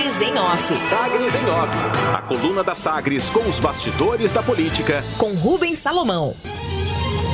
Sagres em Off. Sagres em Off. A coluna da Sagres com os bastidores da política. Com Rubens Salomão.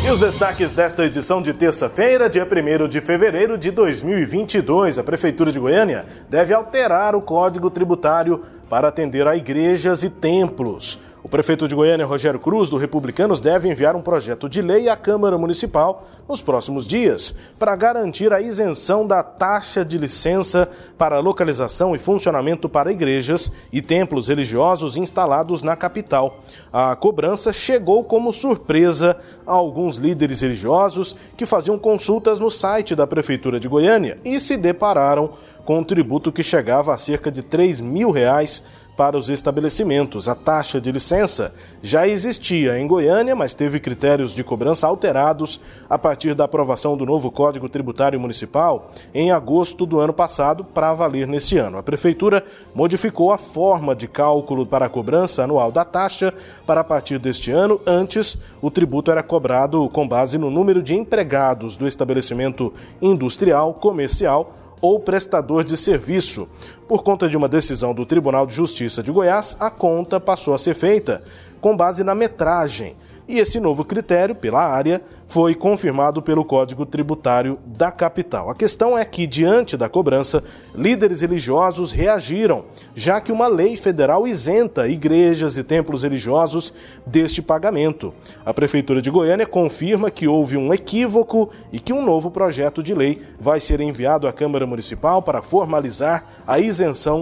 E os destaques desta edição de terça-feira, dia 1 de fevereiro de 2022. A Prefeitura de Goiânia deve alterar o Código Tributário para atender a igrejas e templos. O prefeito de Goiânia, Rogério Cruz, do Republicanos, deve enviar um projeto de lei à Câmara Municipal nos próximos dias para garantir a isenção da taxa de licença para localização e funcionamento para igrejas e templos religiosos instalados na capital. A cobrança chegou como surpresa a alguns líderes religiosos que faziam consultas no site da Prefeitura de Goiânia e se depararam com um tributo que chegava a cerca de 3 mil reais para os estabelecimentos. A taxa de licença já existia em Goiânia, mas teve critérios de cobrança alterados a partir da aprovação do novo Código Tributário Municipal em agosto do ano passado para valer nesse ano. A Prefeitura modificou a forma de cálculo para a cobrança anual da taxa para a partir deste ano. Antes, o tributo era cobrado com base no número de empregados do estabelecimento industrial, comercial ou prestador de serviço. Por conta de uma decisão do Tribunal de Justiça de Goiás, a conta passou a ser feita com base na metragem e esse novo critério, pela área, foi confirmado pelo Código Tributário da capital. A questão é que, diante da cobrança, líderes religiosos reagiram, já que uma lei federal isenta igrejas e templos religiosos deste pagamento. A Prefeitura de Goiânia confirma que houve um equívoco e que um novo projeto de lei vai ser enviado à Câmara Municipal para formalizar a isenção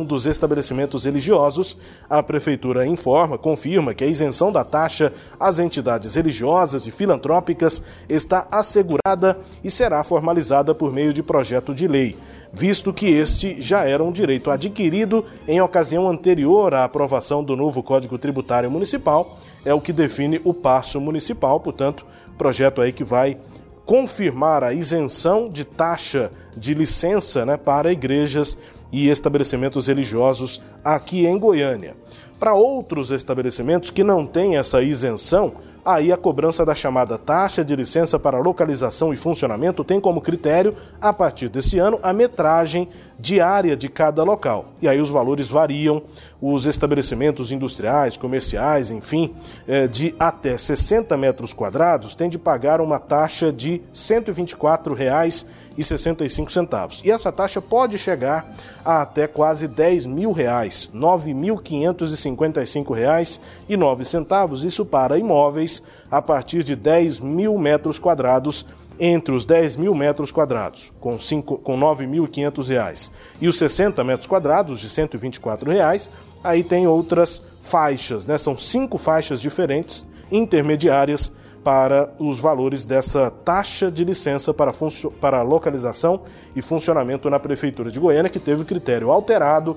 dos estabelecimentos religiosos. A Prefeitura informa, confirma que a isenção da taxa às entidades entidades religiosas e filantrópicas está assegurada e será formalizada por meio de projeto de lei, visto que este já era um direito adquirido em ocasião anterior à aprovação do novo Código Tributário Municipal, é o que define o passo municipal, portanto, projeto aí que vai confirmar a isenção de taxa de licença né, para igrejas e estabelecimentos religiosos aqui em Goiânia. Para outros estabelecimentos que não têm essa isenção, Aí a cobrança da chamada taxa de licença para localização e funcionamento tem como critério, a partir desse ano, a metragem diária de cada local. E aí os valores variam, os estabelecimentos industriais, comerciais, enfim, é, de até 60 metros quadrados têm de pagar uma taxa de R$ 124,65. E essa taxa pode chegar a até quase 10 mil reais, R$ 9.555,09. Isso para imóveis a partir de 10 mil metros quadrados entre os 10 mil metros quadrados, com, com 9.500 reais, e os 60 metros quadrados, de 124 reais, aí tem outras faixas, né? São cinco faixas diferentes, intermediárias, para os valores dessa taxa de licença para, para localização e funcionamento na Prefeitura de Goiânia, que teve critério alterado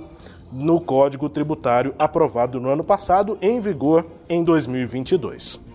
no Código Tributário aprovado no ano passado, em vigor em 2022.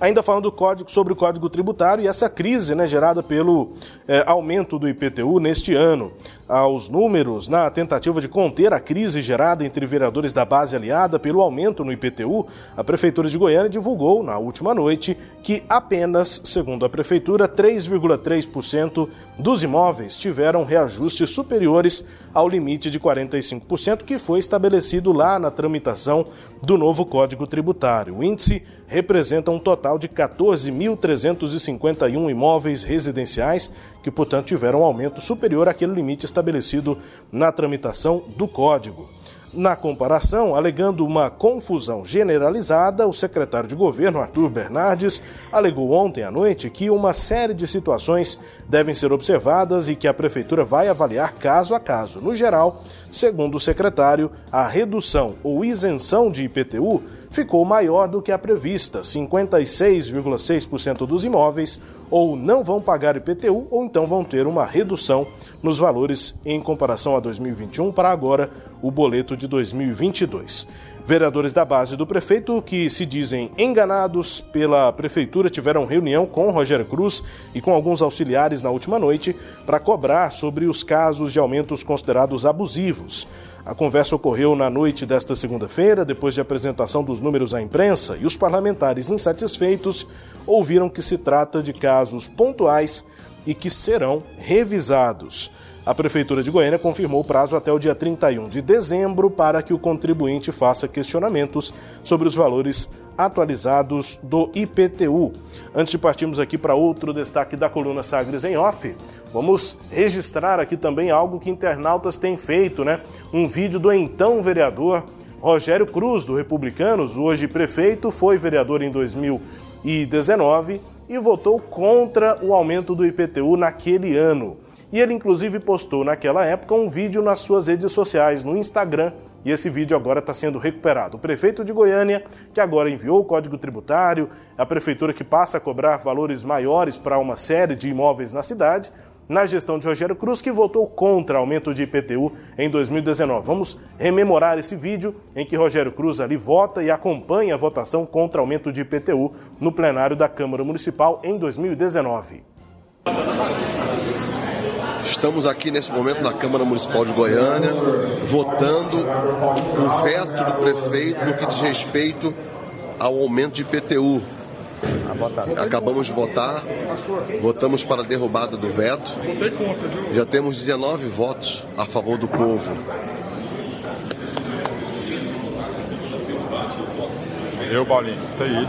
Ainda falando do código, sobre o Código Tributário e essa crise né, gerada pelo é, aumento do IPTU neste ano. Aos números, na tentativa de conter a crise gerada entre vereadores da base aliada pelo aumento no IPTU, a Prefeitura de Goiânia divulgou na última noite que apenas, segundo a Prefeitura, 3,3% dos imóveis tiveram reajustes superiores ao limite de 45% que foi estabelecido lá na tramitação do novo Código Tributário. O índice representa um total de 14.351 imóveis residenciais que, portanto, tiveram um aumento superior àquele limite estabelecido na tramitação do Código. Na comparação, alegando uma confusão generalizada, o secretário de governo, Arthur Bernardes, alegou ontem à noite que uma série de situações devem ser observadas e que a prefeitura vai avaliar caso a caso. No geral, segundo o secretário, a redução ou isenção de IPTU ficou maior do que a prevista. 56,6% dos imóveis ou não vão pagar IPTU ou então vão ter uma redução nos valores em comparação a 2021 para agora o boleto de 2022. Vereadores da base do prefeito que se dizem enganados pela prefeitura tiveram reunião com Rogério Cruz e com alguns auxiliares na última noite para cobrar sobre os casos de aumentos considerados abusivos. A conversa ocorreu na noite desta segunda-feira, depois de apresentação dos números à imprensa, e os parlamentares insatisfeitos ouviram que se trata de casos pontuais e que serão revisados. A Prefeitura de Goiânia confirmou o prazo até o dia 31 de dezembro para que o contribuinte faça questionamentos sobre os valores atualizados do IPTU. Antes de partirmos aqui para outro destaque da coluna Sagres em Off, vamos registrar aqui também algo que internautas têm feito, né? Um vídeo do então vereador Rogério Cruz, do Republicanos, hoje prefeito, foi vereador em 2019 e votou contra o aumento do IPTU naquele ano. E ele, inclusive, postou naquela época um vídeo nas suas redes sociais, no Instagram, e esse vídeo agora está sendo recuperado. O prefeito de Goiânia, que agora enviou o código tributário, a prefeitura que passa a cobrar valores maiores para uma série de imóveis na cidade, na gestão de Rogério Cruz, que votou contra aumento de IPTU em 2019. Vamos rememorar esse vídeo em que Rogério Cruz ali vota e acompanha a votação contra aumento de IPTU no plenário da Câmara Municipal em 2019. Estamos aqui nesse momento na Câmara Municipal de Goiânia, votando o veto do prefeito no que diz respeito ao aumento de IPTU. Acabamos de votar, votamos para a derrubada do veto. Já temos 19 votos a favor do povo. Eu, Paulinho, isso aí.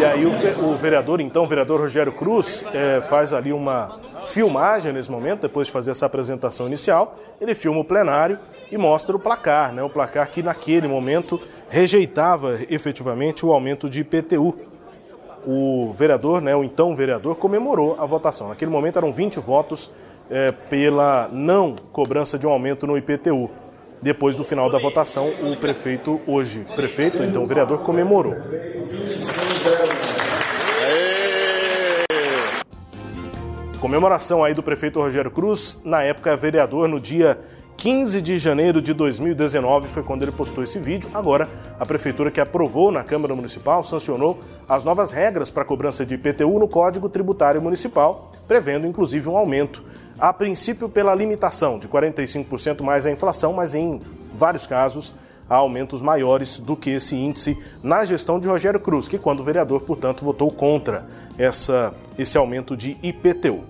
E aí o, vereador, então, o vereador Rogério Cruz, é, faz ali uma filmagem nesse momento, depois de fazer essa apresentação inicial, ele filma o plenário e mostra o placar, né? O placar que naquele momento rejeitava efetivamente o aumento de IPTU. O vereador, né, o então vereador, comemorou a votação. Naquele momento eram 20 votos é, pela não cobrança de um aumento no IPTU. Depois do final da votação, o prefeito, hoje prefeito, então vereador, comemorou. Comemoração aí do prefeito Rogério Cruz, na época vereador, no dia 15 de janeiro de 2019 foi quando ele postou esse vídeo. Agora, a prefeitura que aprovou na Câmara Municipal sancionou as novas regras para a cobrança de IPTU no Código Tributário Municipal, prevendo inclusive um aumento. A princípio, pela limitação de 45% mais a inflação, mas em vários casos há aumentos maiores do que esse índice na gestão de Rogério Cruz, que, quando vereador, portanto, votou contra essa, esse aumento de IPTU.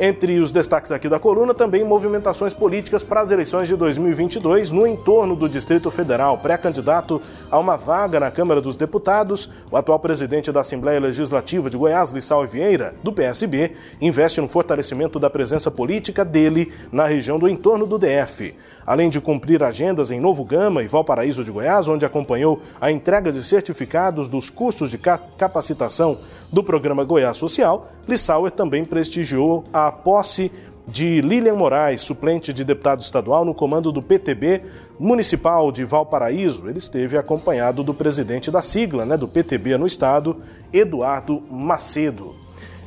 Entre os destaques aqui da coluna, também movimentações políticas para as eleições de 2022 no entorno do Distrito Federal. Pré-candidato a uma vaga na Câmara dos Deputados, o atual presidente da Assembleia Legislativa de Goiás, Lissau Vieira, do PSB, investe no fortalecimento da presença política dele na região do entorno do DF. Além de cumprir agendas em Novo Gama e Valparaíso de Goiás, onde acompanhou a entrega de certificados dos cursos de capacitação do programa Goiás Social, Lissauer também prestigiou a posse de Lilian Moraes, suplente de deputado estadual no comando do PTB municipal de Valparaíso. Ele esteve acompanhado do presidente da sigla né, do PTB no estado, Eduardo Macedo.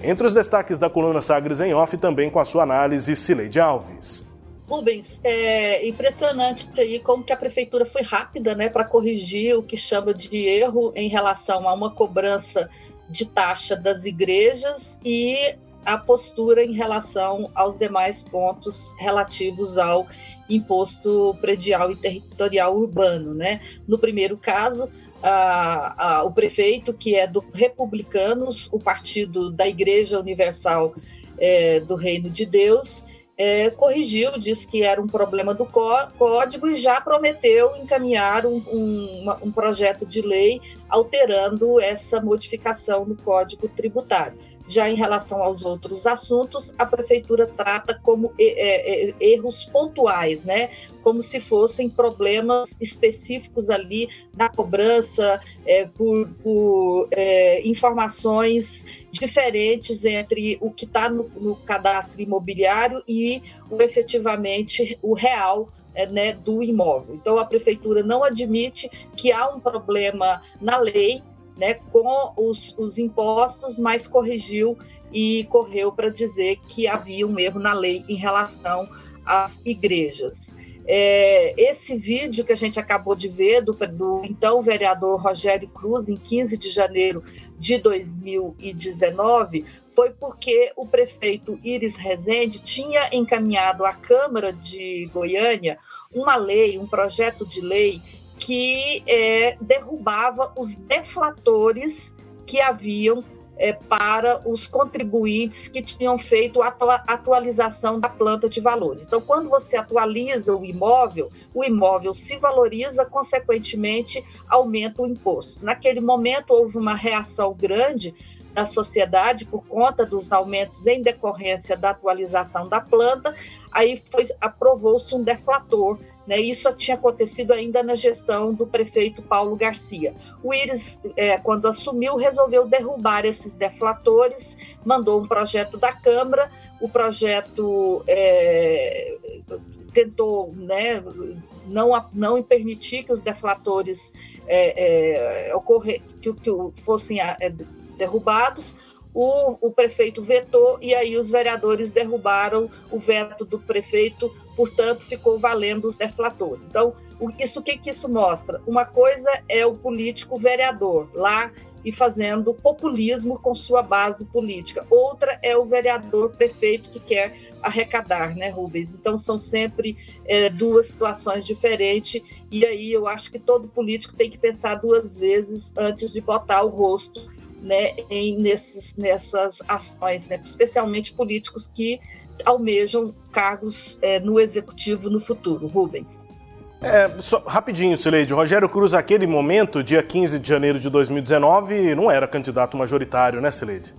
Entre os destaques da coluna Sagres em Off, também com a sua análise, Cileide Alves. Rubens, é impressionante aí como que a prefeitura foi rápida né, para corrigir o que chama de erro em relação a uma cobrança de taxa das igrejas e a postura em relação aos demais pontos relativos ao imposto predial e territorial urbano. Né? No primeiro caso, a, a, o prefeito, que é do Republicanos, o partido da Igreja Universal é, do Reino de Deus, é, corrigiu, disse que era um problema do código e já prometeu encaminhar um, um, um projeto de lei alterando essa modificação no código tributário. Já em relação aos outros assuntos, a prefeitura trata como é, é, erros pontuais, né? Como se fossem problemas específicos ali na cobrança é, por, por é, informações diferentes entre o que está no, no cadastro imobiliário e o efetivamente o real é, né, do imóvel. Então, a prefeitura não admite que há um problema na lei né, com os, os impostos, mas corrigiu e correu para dizer que havia um erro na lei em relação às igrejas. É, esse vídeo que a gente acabou de ver do, do, então vereador Rogério Cruz, em 15 de janeiro de 2019, foi porque o prefeito Iris Rezende tinha encaminhado à Câmara de Goiânia uma lei, um projeto de lei que é, derrubava os deflatores que haviam é, para os contribuintes que tinham feito a atualização da planta de valores. Então, quando você atualiza o imóvel, o imóvel se valoriza, consequentemente, aumenta o imposto. Naquele momento, houve uma reação grande da sociedade por conta dos aumentos em decorrência da atualização da planta, aí aprovou-se um deflator. Né? Isso tinha acontecido ainda na gestão do prefeito Paulo Garcia. O Íris, é, quando assumiu, resolveu derrubar esses deflatores, mandou um projeto da Câmara, o projeto é, tentou né, não, não permitir que os deflatores é, é, ocorre, que, que fossem é, derrubados. O, o, prefeito vetou e aí os vereadores derrubaram o veto do prefeito, portanto ficou valendo os deflatores. Então, o, isso o que, que isso mostra? Uma coisa é o político vereador lá e fazendo populismo com sua base política. Outra é o vereador prefeito que quer arrecadar, né, Rubens? Então são sempre é, duas situações diferentes e aí eu acho que todo político tem que pensar duas vezes antes de botar o rosto né, em, nesses, nessas ações, né, especialmente políticos que almejam cargos é, no executivo no futuro. Rubens. É, só, rapidinho, Sileide. Rogério Cruz, naquele momento, dia 15 de janeiro de 2019, não era candidato majoritário, né, Sileide?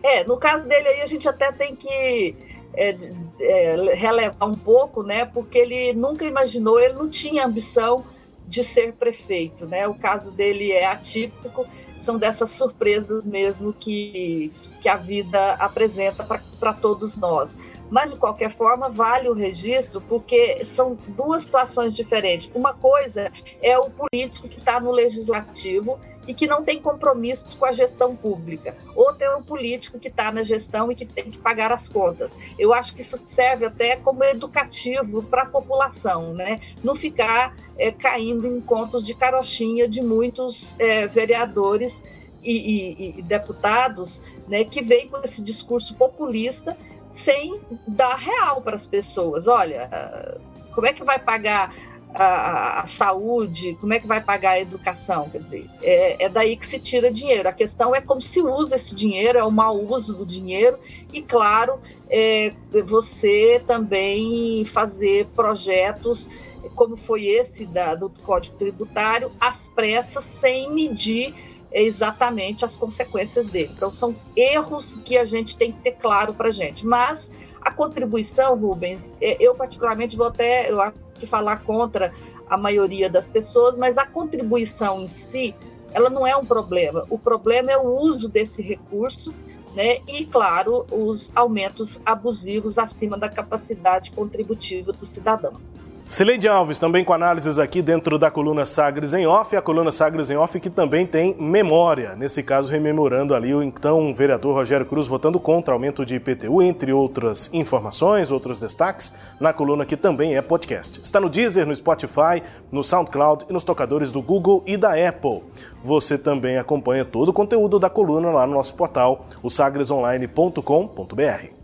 É, no caso dele aí a gente até tem que é, é, relevar um pouco, né? Porque ele nunca imaginou, ele não tinha ambição de ser prefeito, né? O caso dele é atípico são dessas surpresas mesmo que, que a vida apresenta para todos nós. Mas, de qualquer forma, vale o registro porque são duas situações diferentes. Uma coisa é o político que está no legislativo e que não tem compromissos com a gestão pública. Outro é o político que está na gestão e que tem que pagar as contas. Eu acho que isso serve até como educativo para a população, né? Não ficar é, caindo em contos de carochinha de muitos é, vereadores e, e, e, deputados né, que vêm com esse discurso populista sem dar real para as pessoas. Olha, como é que vai pagar a, a, saúde, como é que vai pagar a educação? Quer dizer, é, é, daí que se tira dinheiro. A questão é como se usa esse dinheiro, é o mau uso do dinheiro, e claro, é, você também fazer projetos como foi esse da, do Código Tributário, às pressas, sem medir exatamente as consequências dele. Então, são erros que a gente tem que ter claro para a gente. Mas a contribuição, Rubens, é, eu particularmente vou até, eu que falar contra a maioria das pessoas, mas a contribuição em si, ela não é um problema. O problema é o uso desse recurso, né? E, claro, os aumentos abusivos acima da capacidade contributiva do cidadão. Cileide Alves, também com análises aqui dentro da coluna Sagres em Off, a coluna Sagres em Off que também tem memória, nesse caso rememorando ali o então vereador Rogério Cruz votando contra aumento de IPTU, entre outras informações, outros destaques, na coluna que também é podcast. Está no Deezer, no Spotify, no SoundCloud e nos tocadores do Google e da Apple. Você também acompanha todo o conteúdo da coluna lá no nosso portal, o sagresonline.com.br.